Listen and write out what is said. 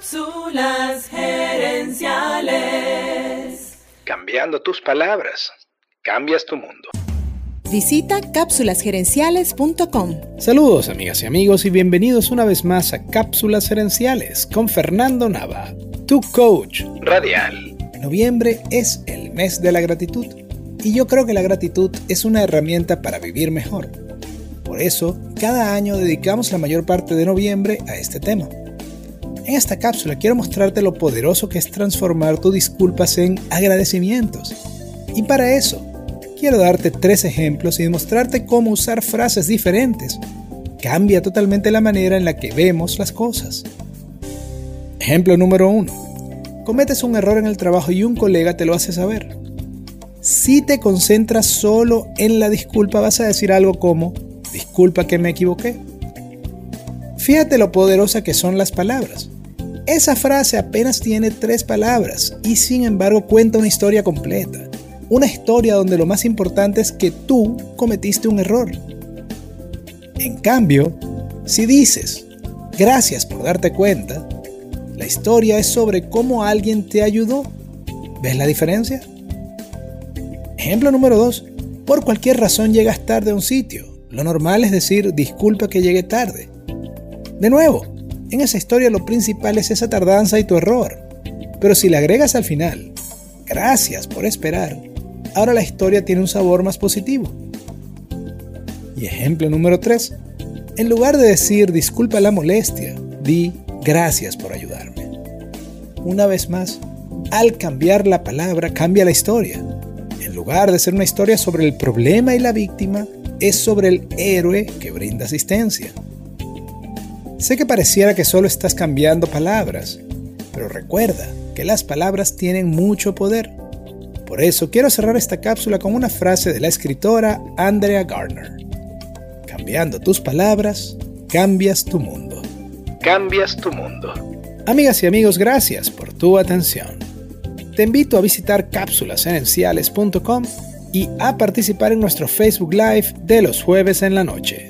Cápsulas gerenciales. Cambiando tus palabras, cambias tu mundo. Visita cápsulasgerenciales.com. Saludos amigas y amigos y bienvenidos una vez más a Cápsulas Gerenciales con Fernando Nava, tu coach Radial. Noviembre es el mes de la gratitud y yo creo que la gratitud es una herramienta para vivir mejor. Por eso, cada año dedicamos la mayor parte de noviembre a este tema. En esta cápsula quiero mostrarte lo poderoso que es transformar tus disculpas en agradecimientos. Y para eso, quiero darte tres ejemplos y demostrarte cómo usar frases diferentes. Cambia totalmente la manera en la que vemos las cosas. Ejemplo número uno. Cometes un error en el trabajo y un colega te lo hace saber. Si te concentras solo en la disculpa vas a decir algo como, disculpa que me equivoqué. Fíjate lo poderosa que son las palabras. Esa frase apenas tiene tres palabras y sin embargo cuenta una historia completa. Una historia donde lo más importante es que tú cometiste un error. En cambio, si dices, gracias por darte cuenta, la historia es sobre cómo alguien te ayudó. ¿Ves la diferencia? Ejemplo número 2. Por cualquier razón llegas tarde a un sitio. Lo normal es decir, disculpa que llegué tarde. De nuevo, en esa historia lo principal es esa tardanza y tu error. Pero si le agregas al final, gracias por esperar, ahora la historia tiene un sabor más positivo. Y ejemplo número 3. En lugar de decir disculpa la molestia, di gracias por ayudarme. Una vez más, al cambiar la palabra cambia la historia. En lugar de ser una historia sobre el problema y la víctima, es sobre el héroe que brinda asistencia. Sé que pareciera que solo estás cambiando palabras, pero recuerda que las palabras tienen mucho poder. Por eso quiero cerrar esta cápsula con una frase de la escritora Andrea Gardner. Cambiando tus palabras, cambias tu mundo. Cambias tu mundo. Amigas y amigos, gracias por tu atención. Te invito a visitar cápsulasenenciales.com y a participar en nuestro Facebook Live de los jueves en la noche.